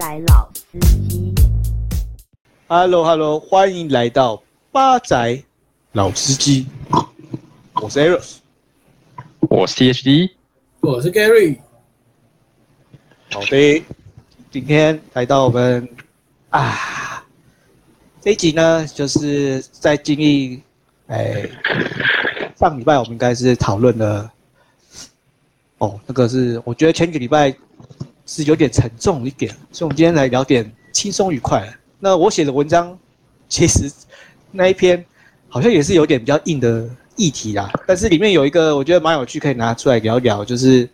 仔老司机。Hello Hello，欢迎来到八仔老司机，我是 Eros。我是 THD，我是 Gary，好的，今天来到我们啊这一集呢，就是在经历哎上礼拜我们应该是讨论了哦，那个是我觉得前几个礼拜是有点沉重一点，所以我们今天来聊点轻松愉快。那我写的文章其实那一篇好像也是有点比较硬的议题啦，但是里面有一个我觉得蛮有趣，可以拿出来聊一聊，就是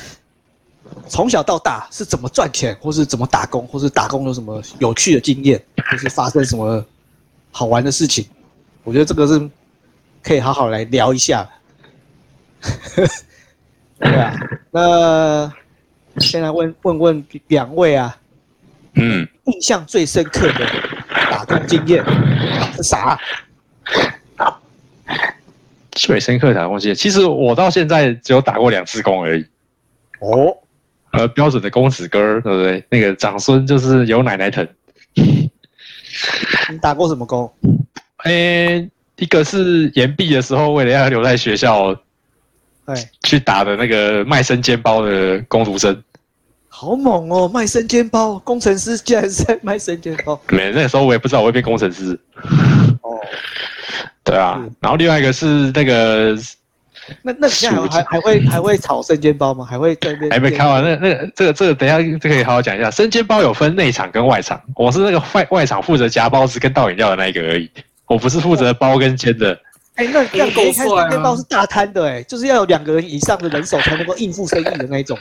从小到大是怎么赚钱，或是怎么打工，或是打工有什么有趣的经验，或是发生什么好玩的事情。我觉得这个是可以好好来聊一下。对啊，那先来问问问两位啊，嗯，印象最深刻的打工经验是啥？最深刻的东西，其实我到现在只有打过两次工而已。哦，呃，标准的公子哥，对不对？那个长孙就是有奶奶疼。你打过什么工？诶，一个是延毕的时候，为了要留在学校哎，去打的那个卖生煎包的工读生。好猛哦，卖生煎包，工程师竟然是在卖生煎包。没，那个时候我也不知道我会变工程师。哦，对啊嗯，然后另外一个是那个那那你现在还还还会还会炒生煎包吗？还会在那？还没开完，那那个这个这个等一下这个可以好好讲一下。生煎包有分内场跟外场，我是那个外外场负责夹包子跟倒饮料的那一个而已，我不是负责包跟煎的。哎，那这样够你看帅啊生煎包是大摊的哎，就是要有两个人以上的人手才能够应付生意的那一种。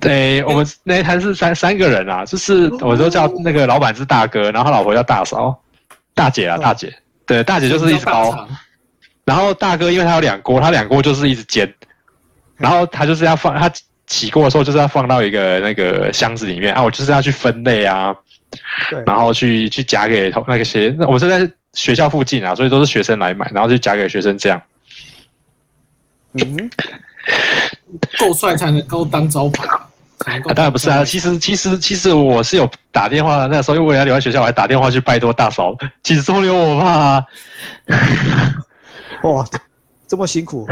对，我们那一摊是三三个人啊，就是我都叫那个老板是大哥，然后他老婆叫大嫂，大姐啊哦大姐，对，大姐就是一直包，然后大哥因为他有两锅，他两锅就是一直煎，然后他就是要放他起锅的时候就是要放到一个那个箱子里面啊，我就是要去分类啊，对，然后去去夹给同那个谁，那我是在学校附近啊，所以都是学生来买，然后就夹给学生这样。嗯，够帅才能够当招牌。当然不是啊，其实其实其实我是有打电话，那个时候因为我要留在学校，我还打电话去拜托大嫂，请收留我吧。哇，这么辛苦，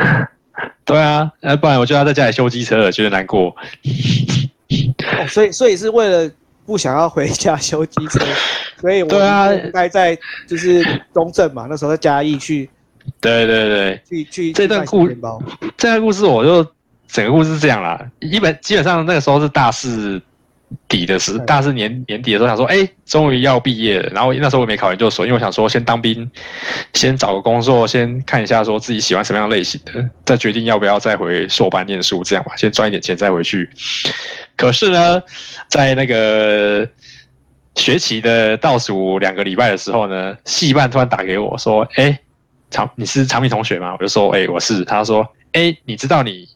对啊，那，不然我就要在家里修机车了，觉得难过。哦，所以所以是为了不想要回家修机车，所以我对啊待在就是中正嘛，那时候在嘉义去对对对，去去这段故生煎包，这段故事我就整个故事是这样啦，一本基本上那个时候是大四底的时，对大四年年底的时候想说，哎，终于要毕业了。然后那时候我没考研究所，因为我想说先当兵，先找个工作，先看一下说自己喜欢什么样类型的，再决定要不要再回硕班念书，这样吧，先赚一点钱再回去。可是呢，在那个学期的倒数两个礼拜的时候呢，系办突然打给我说，哎，长你是长明同学吗？我就说，哎，我是。他说，哎，你知道你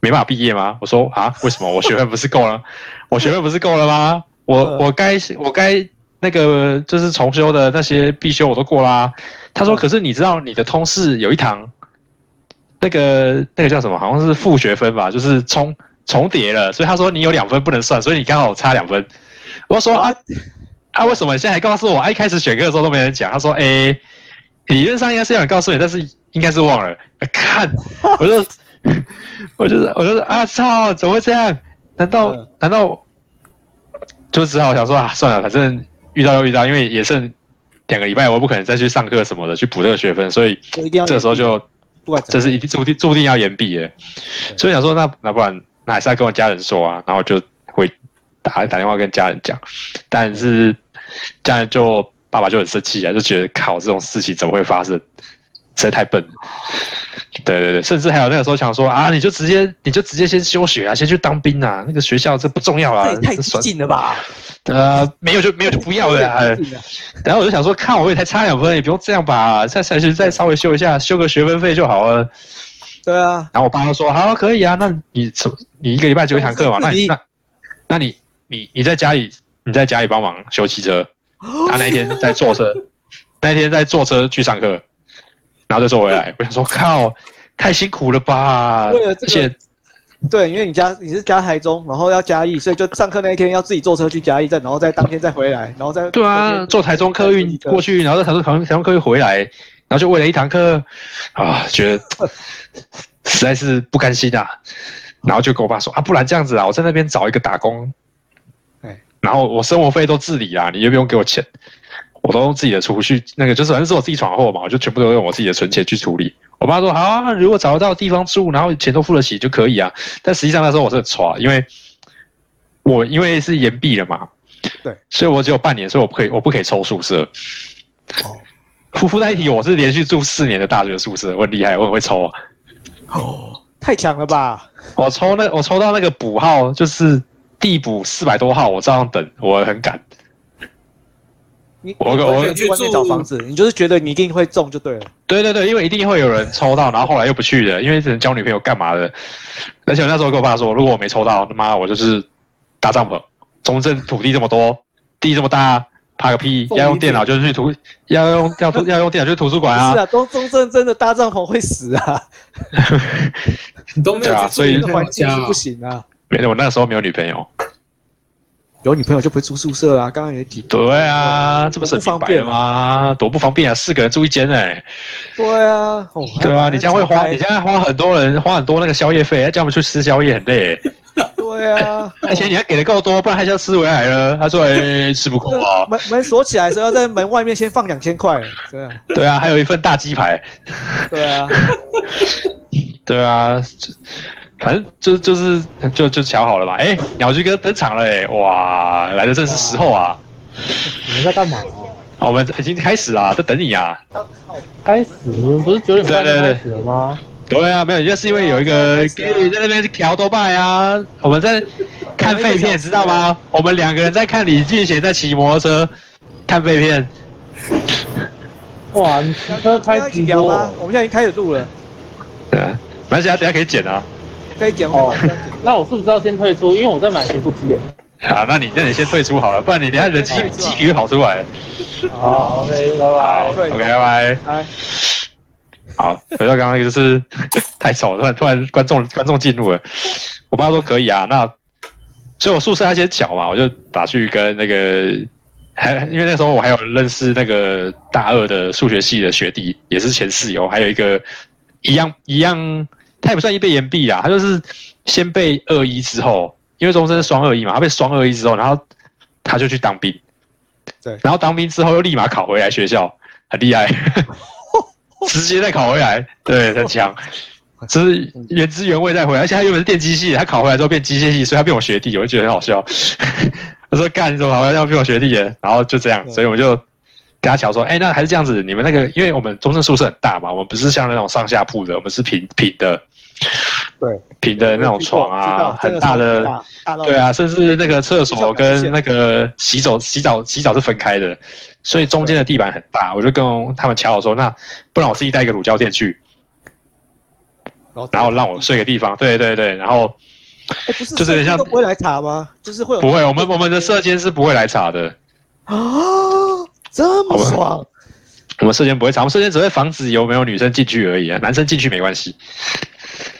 没办法毕业吗？我说啊，为什么？我学分不是够了？我学分不是够了吗？我嗯我该我该那个就是重修的那些必修我都过啦。他说，嗯可是你知道你的通识有一堂，那个那个叫什么？好像是副学分吧，就是重重叠了，所以他说你有两分不能算，所以你刚好差两分。我说啊啊，为什么你现在还告诉我？啊，一开始选课的时候都没人讲。他说，哎、理论上应该是有人告诉你，但是应该是忘了。啊看，我就我就是我就是啊操，怎么会这样？难道、嗯难道就只好想说啊，算了，反正遇到又遇到，因为也剩两个礼拜，我不可能再去上课什么的去补这个学分，所以这个时候就这是一定注定注定要延毕的，所以想说那那不然那还是要跟我家人说啊，然后就会打打电话跟家人讲，但是家人就爸爸就很生气啊，就觉得靠这种事情怎么会发生，实在太笨了。对对对，甚至还有那个时候想说啊，你就直接你就直接先休学啊，先去当兵啊，那个学校这不重要啊太激进了吧？呃没有就没有就不要了啊。然后我就想说，看我也才差两分，也不用这样吧，再再去再稍微修一下，修个学分费就好了。对啊，然后我爸就说：“好，可以啊，那你什你一个礼拜就一堂课嘛？那你那那你你你在家里你在家里帮忙修汽车，他那一天在坐车，那一天在坐车去上课，然后再坐回来。我想说，靠，太辛苦了吧？为了这个而且对，因为你家你是家台中，然后要嘉义，所以就上课那一天要自己坐车去嘉义站，然后再当天再回来，然后再对啊，坐台中客运过去，然后再台中台中台中客运回来，然后就为了一堂课啊，觉得实在是不甘心啊，然后就跟我爸说啊，不然这样子啊，我在那边找一个打工，哎，然后我生活费都自理啦，你又不用给我钱，我都用自己的储蓄，那个就是反正是我自己闯祸嘛，我就全部都用我自己的存钱去处理。我爸说好啊，如果找得到地方住，然后钱都付得起就可以啊。但实际上那时候我是很差，因为我因为是延毕了嘛，对，所以我只有半年，所以我不可以我不可以抽宿舍。哦，夫妇在一起，我是连续住四年的大学宿舍，我很厉害，我很会抽啊。哦，太强了吧！我抽那我抽到那个补号就是地补四百多号，我照样等，我很赶。你我我去外面找房子，你就是觉得你一定会中就对了。对对对，因为一定会有人抽到，然后后来又不去的，因为只能交女朋友干嘛的。而且我那时候跟我爸说，如果我没抽到，他妈我就是搭帐篷。中正土地这么多，地这么大，怕个屁！要用电脑就去图，要用要图要用电脑去图书馆啊。是啊，中中正真的搭帐篷会死啊。你都没有对啊所以环境是不行啊。没有，我那个时候没有女朋友。有女朋友就不会住宿舍啊，刚刚也提。对啊，这不是很明白了吗？多不方便啊，四个人住一间哎。对啊，哦对啊，你这样会花，你这样花很多人花很多那个宵夜费，叫我们去吃宵夜很累。对啊，而且你还给的够多，不然他就要吃回来了。他说：“哎，吃不够啊。门门锁起来的时候，要在门外面先放两千块，对啊，”对啊，还有一份大鸡排。对啊，对啊，就反正就就是就就瞧好了嘛。哎，鸟居哥登场了哎，哇，来的正是时候啊！你们在干嘛？我们已经开始啦，在等你啊。开始不是九点半开始了吗？对啊，没有，就是因为有一个 Gary 在那边调多拜啊，我们在看废片，知道吗？我们两个人在看李俊贤在骑摩托车看废片。哇，你车开直要一起聊吗播？我们现在已经开始录了，对啊，没关系啊，等下可以剪啊。可以讲哦吗？，那我是不是要先退出？因为我在买学术资源。好，那你那你先退出好了，不然你等一下人机机皮跑出来。好，OK，拜拜。，OK，拜拜。来，好，回到刚刚那个就是 太吵了，突然突然观众观众进入了，我爸说可以啊，那所以我宿舍那些巧嘛，我就打去跟那个还因为那时候我还有认识那个大二的数学系的学弟，也是前室友，还有一个一样一样，他也不算一被延毕啊，他就是先被二一之后，因为中生是双二一嘛，他被双二一之后，然后他就去当兵，对然后当兵之后又立马考回来学校，很厉害。直接再考回来，对，很强，就是原汁原味再回来，而且他原本是电机系，他考回来之后变机械系，所以他变我学弟，我就觉得很好笑。我说干，你怎么好像要变我学弟耶？然后就这样，所以我就跟他讲说，哎、那还是这样子，你们那个，因为我们中正宿舍很大嘛，我们不是像那种上下铺的，我们是平平的，对，平的那种床啊，很大的，对啊，甚至那个厕所跟那个洗手、洗澡、洗澡是分开的，所以中间的地板很大。我就跟他们敲我说，那不然我自己带一个乳胶垫去，然后让我睡个地方。对对对，然后就是像都不会来查吗？就是会有不会，我们我们的射监是不会来查的，啊，这么爽，我们射监不会查，我们射监只会防止有没有女生进去而已啊，男生进去没关系。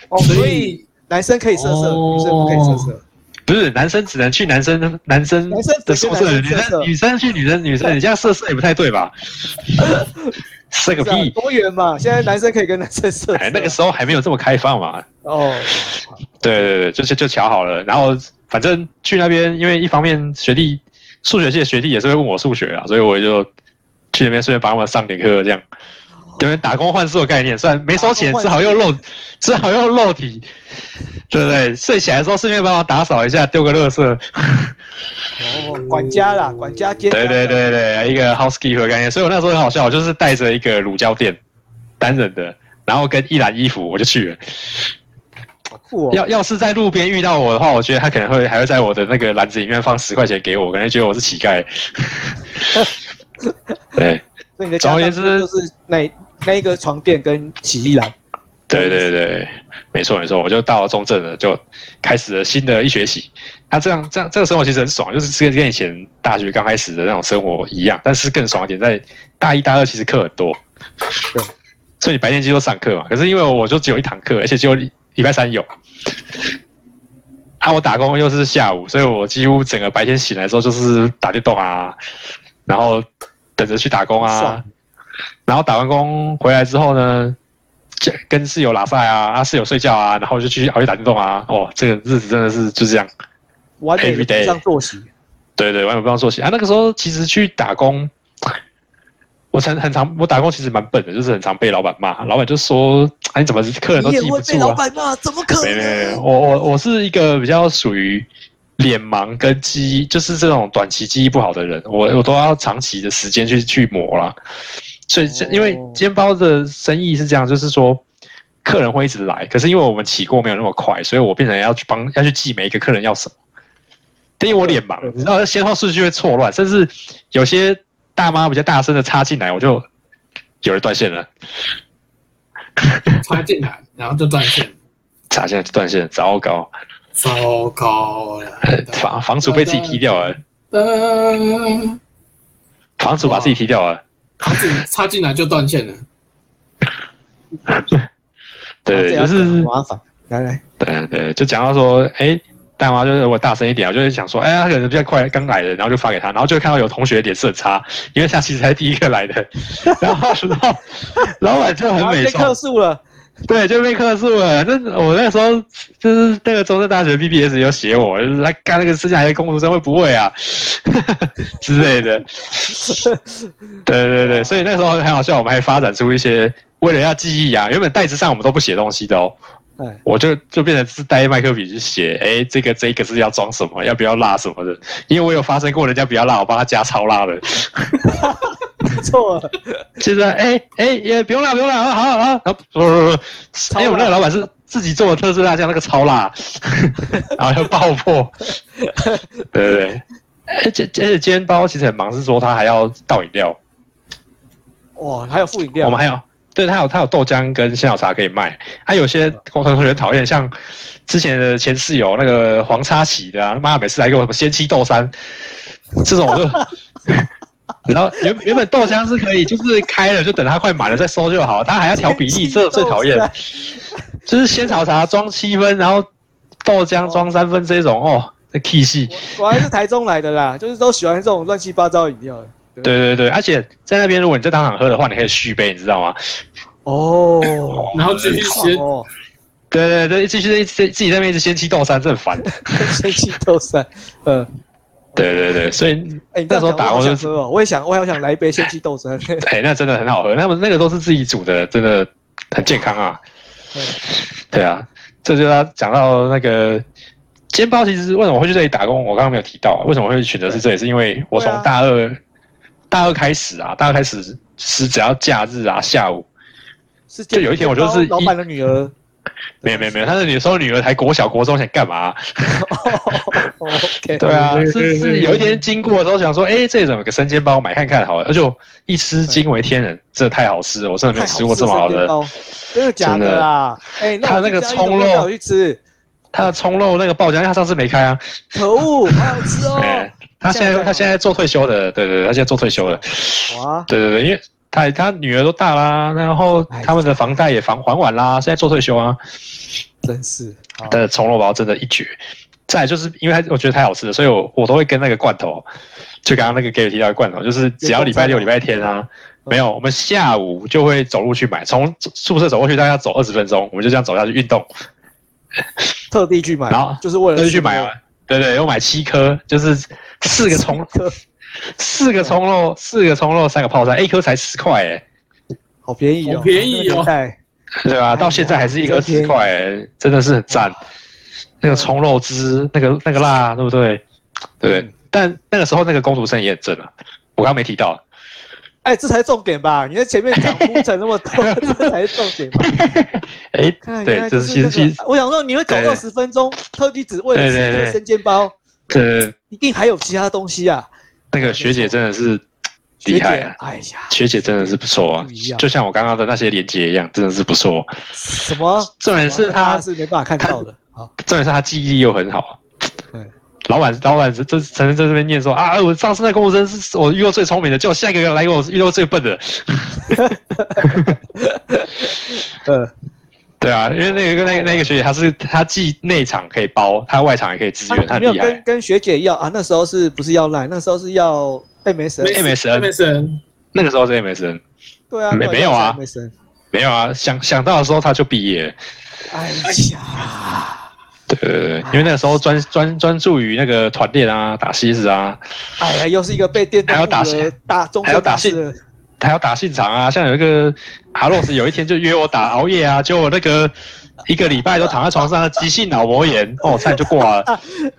哦，所以男生可以射射，哦女生不可以射射。不是男生只能去男生男生的宿舍，女只能去男生生女生去女生女生，你这样射射也不太对吧？射个屁！多元嘛，现在男生可以跟男生射射。哎，那个时候还没有这么开放嘛。哦，对对对，就就就瞧好了。然后反正去那边，因为一方面学弟数学系的学弟也是会问我数学啊，所以我就去那边顺便帮他们上点课，这样有点打工换宿的概念。虽然没收钱，只好用肉，只好用肉体，对不对？睡起来的时候顺便帮我打扫一下，丢个垃圾。哦，管家啦，管家兼对对对对，一个 housekeeper 概念。所以我那时候很好笑，我就是带着一个乳胶垫，单人的，然后跟一篮衣服我就去了。酷哦，要要是在路边遇到我的话，我觉得他可能会还会在我的那个篮子里面放十块钱给我，可能觉得我是乞丐。对所以你的总而言之就是那那一个床垫跟洗衣篮。对对对，没错没错，我就到了中正了，就开始了新的一学期。那、这样这样这个生活其实很爽，就是跟跟以前大学刚开始的那种生活一样，但是更爽一点，在大一大二其实课很多，对，所以你白天几乎都上课嘛。可是因为我就只有一堂课，而且只有礼礼拜三有，啊，我打工又是下午，所以我几乎整个白天醒来之后就是打电动啊，然后等着去打工啊爽，然后打完工回来之后呢，就跟室友拉赛啊，啊室友睡觉啊，然后就继续熬夜打电动啊，哦，这个日子真的是就这样。完不上作息。对对，完全不让作息啊。那个时候其实去打工，我常很常我打工其实蛮笨的，就是很常被老板骂，老板就说：“哎，你怎么客人都记不住啊板骂，怎么？”可没没没，能？我我我是一个比较属于脸盲跟记忆，就是这种短期记忆不好的人，我我都要长期的时间去去磨啦。所以这因为哦煎包的生意是这样，就是说。客人会一直来，可是因为我们起货没有那么快，所以我变成要去帮要去记每一个客人要什么。因为我脸盲，你知道先后顺序会错乱，甚至有些大妈比较大声的插进来，我就有人断线了，插进来，然后就断线，插进来就断线，糟糕，糟糕了。房房主被自己踢掉了，呃，房主把自己踢掉了，插进插进来就断线了。对，就是很麻烦。来来，对对，就讲到说，哎，大妈就是我大声一点，我就是想说，哎，他可能比较快刚来的，然后就发给他，然后就会看到有同学脸色差，因为他其实才第一个来的，然后然后老板就很美客，诉了。对，就被克诉了。那我那时候就是那个中山大学 BBS 有写我，就是他干那个事情还是工读生会不会啊之类的。对对对，所以那时候很好笑，我们还发展出一些为了要记忆啊，原本袋子上我们都不写东西的哦。哎，我就就变成是带麦克笔去写，哎，这个这个是要装什么，要不要辣什么的。因为我有发生过人家不要辣，我帮他加超辣的。错了，现在哎哎也不用啦不用啦，好好好，然后不不不，超辣因为我们那个老板是自己做的特制辣酱，那个超辣，然后又爆破。对对对，而且而且煎包其实很忙，是说他还要倒饮料，哇，还有副饮料，我们还有。对他有他有豆浆跟鲜草茶可以卖，还、有些工程同学讨厌，像之前的前室友那个黄叉喜的啊，妈每次来给我什么鲜七豆山，这种我就，然后原原本豆浆是可以就是开了就等它快满了再收就好，它还要调比例，这最讨厌，就是鲜草茶装七分，然后豆浆装三分这种哦，这 key 戏，我我还是台中来的啦，就是都喜欢这种乱七八糟的饮料。对对对，而且在那边如果你在当场喝的话，你可以续杯，你知道吗？哦，然后继续先哦，对对对，继续自自己在那边一直先七豆山，这很烦。生气豆山，呃，对对对，所以那时候打我工就想喝哦，我也想，我也想来一杯鲜气豆汁。哎，那真的很好喝，他们那个都是自己煮的，真的很健康啊。对对啊，这就要讲到那个煎包，其实为什么会去这里打工，我刚刚没有提到，为什么会选择是这里，是因为我从对啊大二、大二开始啊，大二开始是只要假日啊下午，是就有一天我就是老板的女儿。没有没有没有，他的女时候女儿才国小国中，想干嘛、对啊，是是有一天经过的时候想说，哎，这里怎么有个生煎包，买看看好了，而且一吃惊为天人，真的太好吃了，我真的没吃过这么好的。真的假的啦？哎，它那个葱肉去吃，它的葱肉那个爆浆，因为它上次没开啊，可恶，好好吃哦！哎，他现在他现在做退休的，对对对，他现在做退休了，哇，对对对，因为他他女儿都大啦，然后他们的房贷也房还完啦，现在做退休啊，真是好。他的葱肉包真的一绝。再就是因为它我觉得太好吃了，所以我我都会跟那个罐头，就刚刚那个给我提到的罐头，就是只要礼拜六、礼拜天啊，没有，我们下午就会走路去买，从宿舍走过去大概要走二十分钟，我们就这样走下去运动，特地去买，然后就是为了就去买完，对对，我买七颗，就是四个葱，颗，四个葱肉，四个葱肉，三个泡菜，一颗才十块哎，好便宜哦，好便宜哦对吧？到现在还是一颗十块哎，真的是很赞。那个葱肉汁，那个那个辣，对不对？对嗯，但那个时候那个工读生也很正啊，我刚刚没提到。哎，这才是重点吧？你在前面讲铺陈那么多，这才是重点吧？哎，对，这就是其实其实，我想说你会走对二十分钟，特地只为了吃生煎包，对一定还有其他东西啊！那个学姐真的是厉害啊，哎呀，学姐真的是不错啊就像我刚刚的那些连接一样，真的是不错。什么？重点是他她，是没办法看到的。好，重点是他记忆力又很好。对，老板，老板这这曾经在这边念说啊，我上次那工读生是我遇到最聪明的，结果下一个来给我遇到最笨的。呃，对啊，因为那个那个那个学姐，她是她既内场可以包，她外场也可以支援，她啊、没有厉害。跟跟学姐要啊，那时候是不是要赖？那时候是要 MSN。MSN MSN 那个时候是 MSN，对啊，没没有啊 MSN。没有啊，想想到的时候他就毕业了。哎呀，对对对，因为那个时候专专专注于那个团练啊，打 CS 啊，哎呀，又是一个被电动还要打部的大中还要打信生大事。还要打信场啊。像有一个阿洛斯有一天就约我打熬夜啊，结果那个一个礼拜都躺在床上，急性脑膜炎，哦，差点就挂了。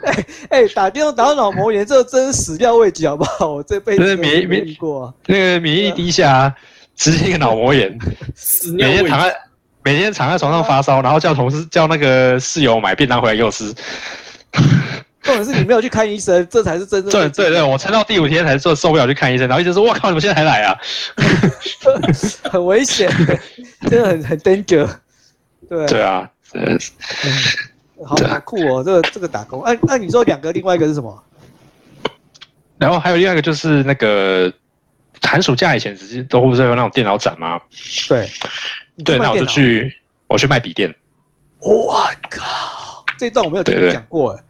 哎 哎，打电动打到脑膜炎，这真是始料未及，好不好？我这辈子免免没遇过啊。那个免疫力低下、啊，直接一个脑膜炎，每天躺在每天躺在床上发烧，然后叫同事叫那个室友买便当回来给我吃。重点是你没有去看医生，这才是真正的对对对，我撑到第五天才受受不了去看医生，然后医生说：“我靠，你们现在还来啊 很危险，真的很很 danger。对？”对啊，呃，嗯好好酷哦，这个这个打工。哎、那你说两个，另外一个是什么？然后还有另外一个就是那个寒暑假以前直接都不是有那种电脑展吗？对，你对，那我就。去我去卖笔电。我靠，这一段我没有听你讲过哎。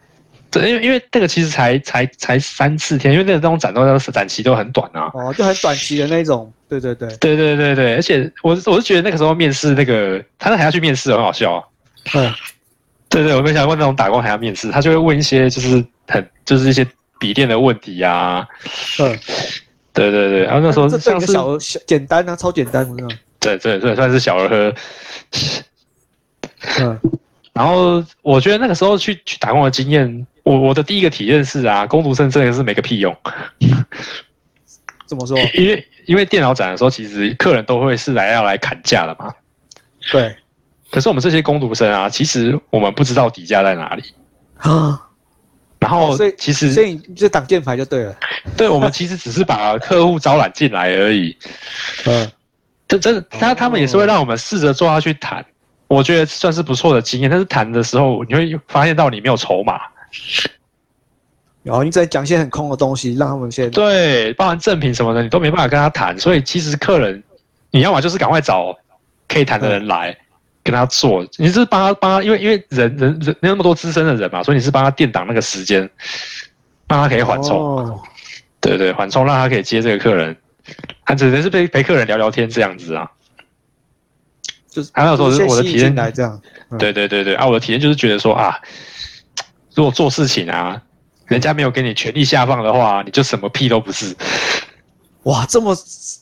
对，因为因为那个其实才才才三四天，因为那个那种展都展期都很短啊。哦，就很短期的那种。对对对，对对对对，而且我我是觉得那个时候面试那个他那还要去面试，很好笑啊。嗯，对对，我没想过那种打工还要面试，他就会问一些就是很就是一些笔电的问题啊。嗯，对对对，然后那时候这对像是小小简单啊，超简单，我知道。对对对，算是小儿科。嗯，然后我觉得那个时候去去打工的经验，我我的第一个体验是啊，工读生真的是没个屁用，怎么说？因为因为电脑展的时候，其实客人都会是来要来砍价的嘛。对可是我们这些工读生啊，其实我们不知道底价在哪里。啊，然后所以其实所以你就挡箭牌就对了。对我们其实只是把客户招揽进来而已。嗯，这真的，他他们也是会让我们试着坐下去谈，我觉得算是不错的经验。但是谈的时候，你会发现到你没有筹码，然后你只能讲一些很空的东西，让他们先。对，包含赠品什么的，你都没办法跟他谈。所以其实客人，你要么就是赶快找可以谈的人来跟他做，你是帮他帮他，因为因为人人人那么多资深的人嘛，所以你是帮他垫档那个时间，让他可以缓冲。哦，对对，缓冲让他可以接这个客人，他只能是陪陪客人聊聊天这样子啊。就是还有说就是我的体验来这样。嗯对对对对啊，我的体验就是觉得说啊，如果做事情啊，人家没有给你权力下放的话，你就什么屁都不是。哇，这么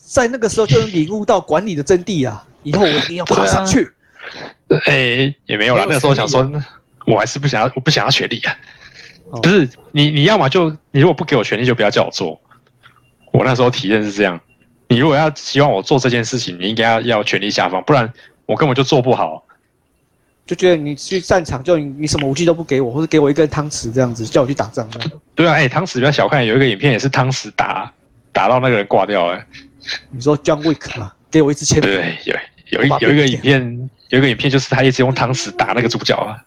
在那个时候就能领悟到管理的真谛啊！以后我一定要爬上去。哎，也没有啦，有那时候想说，我还是不想要，我不想要权力啊。哦不是你，你要么就你如果不给我权力，就不要叫我做。我那时候体验是这样，你如果要希望我做这件事情，你应该要要权力下放，不然我根本就做不好。就觉得你去战场，就你你什么武器都不给我，或者给我一根汤匙这样子，叫我去打仗。对啊，哎，汤匙不要小看，有一个影片也是汤匙打打到那个人挂掉了。你说 John Wick 嘛，给我一支铅笔。对，有有一有一个影片，有一个影片就是他一直用汤匙打那个主角啊，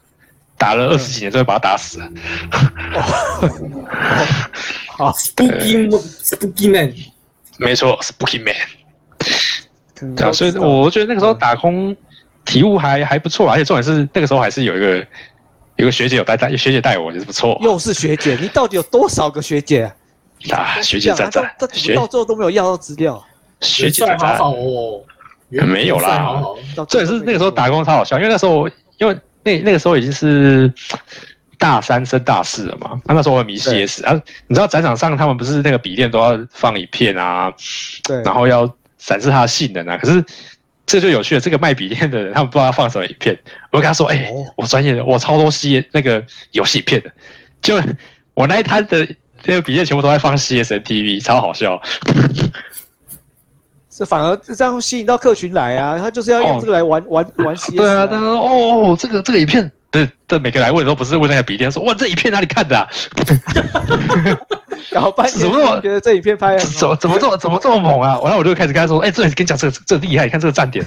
打了二十几年，最后把他打死了。好，Spooky Spooky Man，没错，是 Booking Man。对啊，所以我觉得那个时候打工体悟还还不错啊，而且重点是那个时候还是有一个有个学姐有带带学姐带我，也是不错又是学姐，你到底有多少个学姐啊？啊。学姐赞赞这，怎么学到最后都没有要到资料？学姐赞赞帅好好。哦，没有啦这也是那个时候打工超好笑，因为那时候因为那那个时候已经是大三升大四了嘛，啊那时候我很迷 CS 啊，你知道展场上他们不是那个笔电都要放一片啊，对，然后要展示它的性能啊，可是这就有趣了，这个卖笔电的人他们不知道要放什么影片，我就跟他说，哎、哦。我专业的，我超多 C 那个游戏片的，就我那一摊的那个笔电全部都在放 CSN TV，超好笑。这反而这样吸引到客群来啊，他就是要用这个来玩玩玩 CS 对啊，他说哦，这个这个影片，对对，每个来问都不是问那个笔电，说哇这影片哪里看的啊？然后半怎么那么觉得这影片拍的怎么怎么这么怎么这么猛啊？然后我就开始跟他说，哎，这跟你讲这个这个厉害，你看这个站点，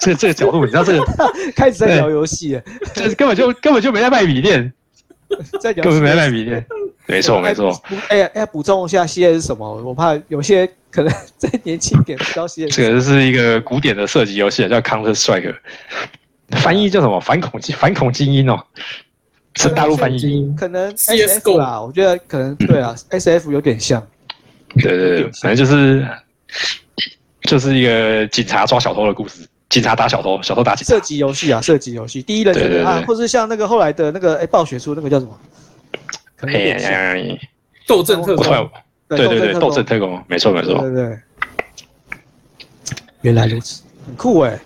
这个这个角度，你知道这个 开始在聊游戏了，这根本就根本就没在卖笔电，在聊根本没卖笔电。没错没错，哎。呀哎补充一下 CS 是什么？我怕有些可能再年轻一点不知道 CS 这个是一个古典的射击游戏，叫 Counter Strike。翻译叫什么？反恐精反恐精英哦，是大陆翻译。可能 CS:GO 啦，我觉得可能对啊，SF 有点像。对对对，反正就是就是一个警察抓小偷的故事，警察打小偷，小偷打警察射。击游戏啊，射击游戏，第一人称啊，或是像那个后来的那个哎暴雪出那个叫什么？哎。呀呀！斗阵特工，对对对，斗斗争特工，没错没错，对对对。原来如此，很酷哎。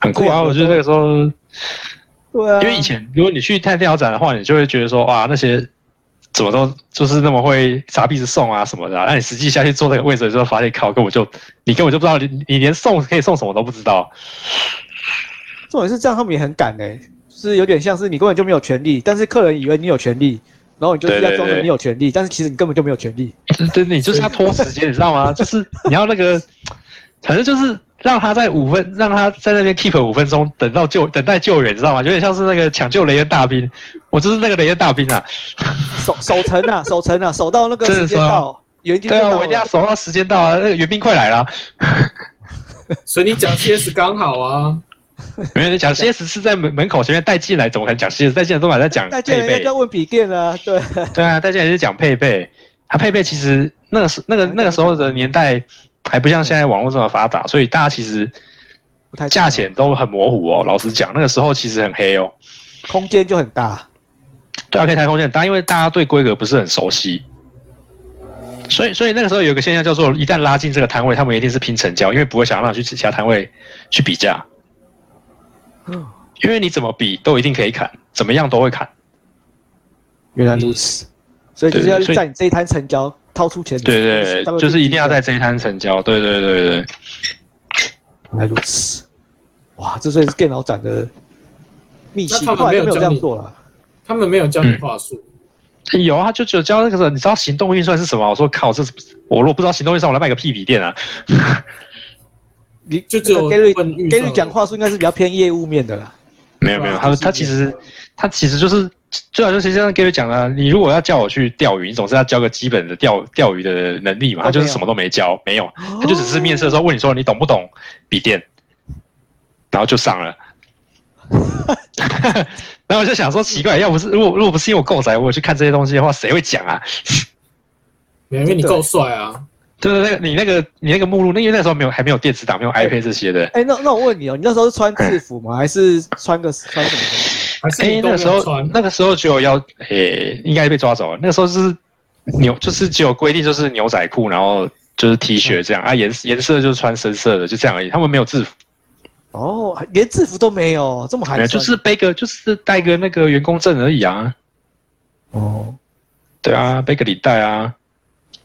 很酷啊！我觉得那个时候，对啊，因为以前如果你去看电脑展的话，你就会觉得说哇，那些怎么都就是那么会砸币子送啊什么的啊，那你实际下去坐那个位置的时候，发现靠，根本就你根本就不知道，你你连送可以送什么都不知道。重点是这样，他们也很敢哎，就是有点像是你根本就没有权利，但是客人以为你有权利，然后你就是要装着你有权利，但是其实你根本就没有权利。对对，你就是要拖时间，你知道吗？就是你要那个，反正就是让他在五分，让他在那边 keep 五分钟，等到救等待救援，你知道吗？有点像是那个抢救雷恩大兵，我就是那个雷恩大兵啊！守守城啊，守城啊，守到那个时间到，原定对啊，到我一定要。守到时间到啊！那个援兵快来了，所以你讲 CS 刚好啊，没有你讲 CS 是在门门口前面带进来，怎么可能讲 CS？带进来都还在讲配备人家就。要问笔电啊，对，对啊，带进来是讲配备，他配备其实那个时那个那个时候的年代还不像现在网络这么发达，所以大家其实价钱都很模糊哦。老实讲，那个时候其实很黑哦。空间就很大。对啊，可以谈空间很大，因为大家对规格不是很熟悉，所以所以那个时候有一个现象叫做，一旦拉进这个摊位，他们一定是拼成交，因为不会想让你去其他摊位去比价，嗯因为你怎么比都一定可以砍，怎么样都会砍。原来如此，所以就是要在你这一摊成交，掏出钱。对对對，就是一定要在这一摊成交。对对对对对，原来如此，哇，这算是电脑展的秘籍，那他们没有这样做了。他们没有教你话术，有啊，就只有教那个时候，你知道行动运算是什么？我说靠，这是我如果不知道行动运算，我来卖个屁笔电啊！你就只有 Gary Gary 讲话术应该是比较偏业务面的啦。没有没有，他对啊就是他其实他其实就是最好就是像 Gary 讲的，你如果要叫我去钓鱼，你总是要教个基本的钓钓鱼的能力嘛。他就是什么都没教，没有，他就只是面试的时候问你说你懂不懂笔电，然后就上了。然后我就想说奇怪，要不是如果如果不是因为我够宅，我去看这些东西的话，谁会讲啊？因为你够帅啊，对对，那个你那个你那个目录，那因为那时候没有还没有电子档，没有 iPad 这些的。哎，那那我问你哦，你那时候是穿制服吗？还是穿个穿什么还是你都那个时候？那个时候只有要，诶、应该被抓走了。那个时候是牛，就是只有规定就是牛仔裤，然后就是 T 恤这样啊，颜颜色就是穿深色的，就这样而已。他们没有制服，哦，连制服都没有，这么寒酸。就是背个就是带个那个员工证而已啊。哦，对啊，背个领带啊。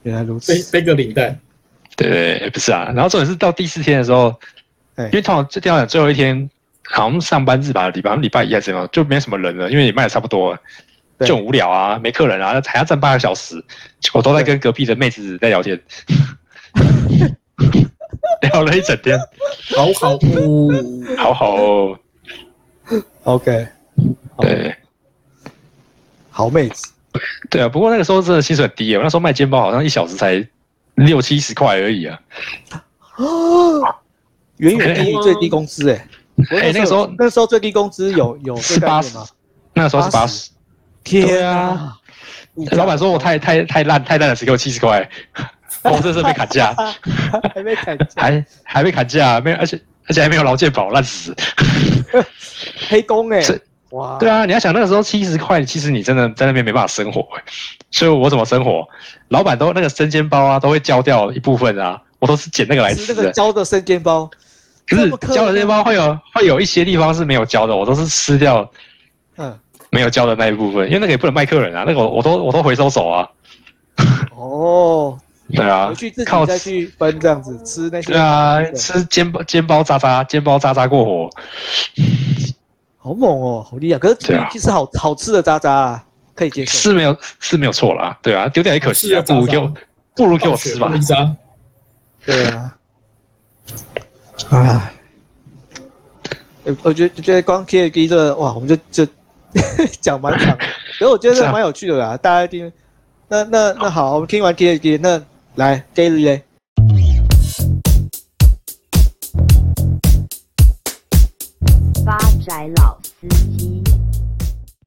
原来如此背。背个领带，对对对，不是啊。然后重点是到第四天的时候，哎因为通常这电脑展最后一天好像上班日吧，礼拜礼拜一还是什么，就没什么人了，因为也卖的差不多了，就很无聊啊，没客人啊，还要站八个小时，我都在跟隔壁的妹子在聊天，聊了一整天，好好。哦，好好哦，OK，对。好妹子。对啊，不过那个时候真的薪水很低啊，我那时候卖煎包好像一小时才六七十块而已啊，哦，远远低于最低工资哎。我 哎那个时候那时候最低工资有 有八十吗？，那个时候是八十，天啊！老板说我太太太烂太烂了，只给我七十块，我这是被砍价。还没砍价，还还被砍价，没有，而且而且还没有劳健保，烂死。黑工哎是！哇，对啊，你要想那个时候七十块，其实你真的在那边没办法生活、欸，所以我怎么生活？老板都那个生煎包啊，都会交掉一部分啊，我都是捡那个来吃那个吃的。胶的生煎包，可是交的煎包会有会有一些地方是没有交的，我都是吃掉嗯，没有交的那一部分，因为那个也不能卖客人啊，那个我我都我都回收走啊。哦，对啊回去自，靠己再去分这样子吃那些，对啊，吃煎包煎包渣渣，煎包渣渣过火。好猛哦，好厉害！可是其实好好吃的渣渣啊，可以接受。是没有是没有错啦，对啊，丢掉也可惜啊，不如给我不如给我吃吧。对啊，唉，呃我觉得觉得光 K A D 这个哇，我们就就 讲蛮长的，可是我觉得这蛮有趣的啦，大家听。那那那好，我们听完 K A D，那来 Daily 嘞，发宅老